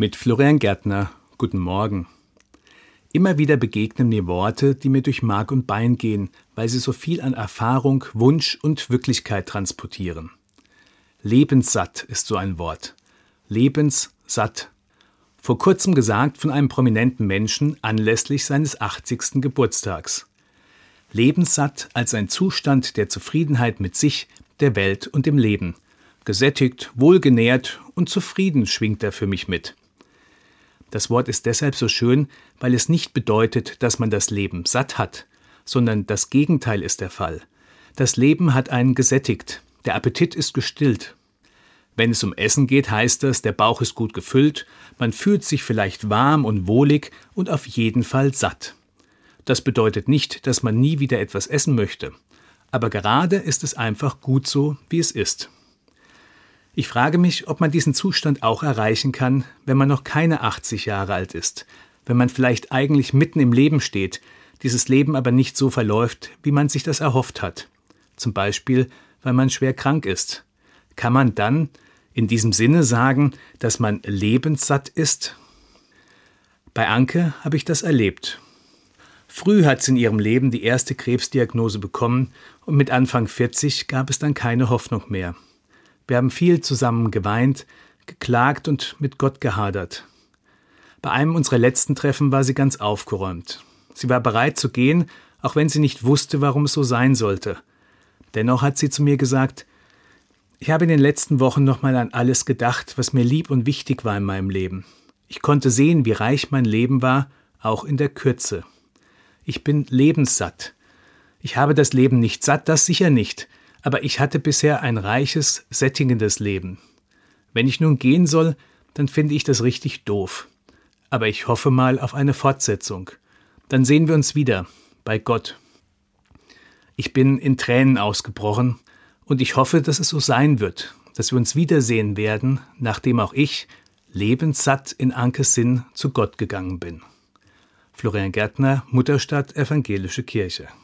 Mit Florian Gärtner. Guten Morgen. Immer wieder begegnen mir Worte, die mir durch Mark und Bein gehen, weil sie so viel an Erfahrung, Wunsch und Wirklichkeit transportieren. Lebenssatt ist so ein Wort. Lebenssatt. Vor kurzem gesagt von einem prominenten Menschen anlässlich seines 80. Geburtstags. Lebenssatt als ein Zustand der Zufriedenheit mit sich, der Welt und dem Leben. Gesättigt, wohlgenährt und zufrieden schwingt er für mich mit. Das Wort ist deshalb so schön, weil es nicht bedeutet, dass man das Leben satt hat, sondern das Gegenteil ist der Fall. Das Leben hat einen gesättigt, der Appetit ist gestillt. Wenn es um Essen geht, heißt das, der Bauch ist gut gefüllt, man fühlt sich vielleicht warm und wohlig und auf jeden Fall satt. Das bedeutet nicht, dass man nie wieder etwas essen möchte, aber gerade ist es einfach gut so, wie es ist. Ich frage mich, ob man diesen Zustand auch erreichen kann, wenn man noch keine 80 Jahre alt ist, wenn man vielleicht eigentlich mitten im Leben steht, dieses Leben aber nicht so verläuft, wie man sich das erhofft hat. Zum Beispiel, weil man schwer krank ist. Kann man dann in diesem Sinne sagen, dass man lebenssatt ist? Bei Anke habe ich das erlebt. Früh hat sie in ihrem Leben die erste Krebsdiagnose bekommen und mit Anfang 40 gab es dann keine Hoffnung mehr. Wir haben viel zusammen geweint, geklagt und mit Gott gehadert. Bei einem unserer letzten Treffen war sie ganz aufgeräumt. Sie war bereit zu gehen, auch wenn sie nicht wusste, warum es so sein sollte. Dennoch hat sie zu mir gesagt, ich habe in den letzten Wochen nochmal an alles gedacht, was mir lieb und wichtig war in meinem Leben. Ich konnte sehen, wie reich mein Leben war, auch in der Kürze. Ich bin lebenssatt. Ich habe das Leben nicht satt, das sicher nicht, aber ich hatte bisher ein reiches, sättigendes Leben. Wenn ich nun gehen soll, dann finde ich das richtig doof. Aber ich hoffe mal auf eine Fortsetzung. Dann sehen wir uns wieder, bei Gott. Ich bin in Tränen ausgebrochen und ich hoffe, dass es so sein wird, dass wir uns wiedersehen werden, nachdem auch ich, lebenssatt in Ankes Sinn, zu Gott gegangen bin. Florian Gärtner, Mutterstadt Evangelische Kirche.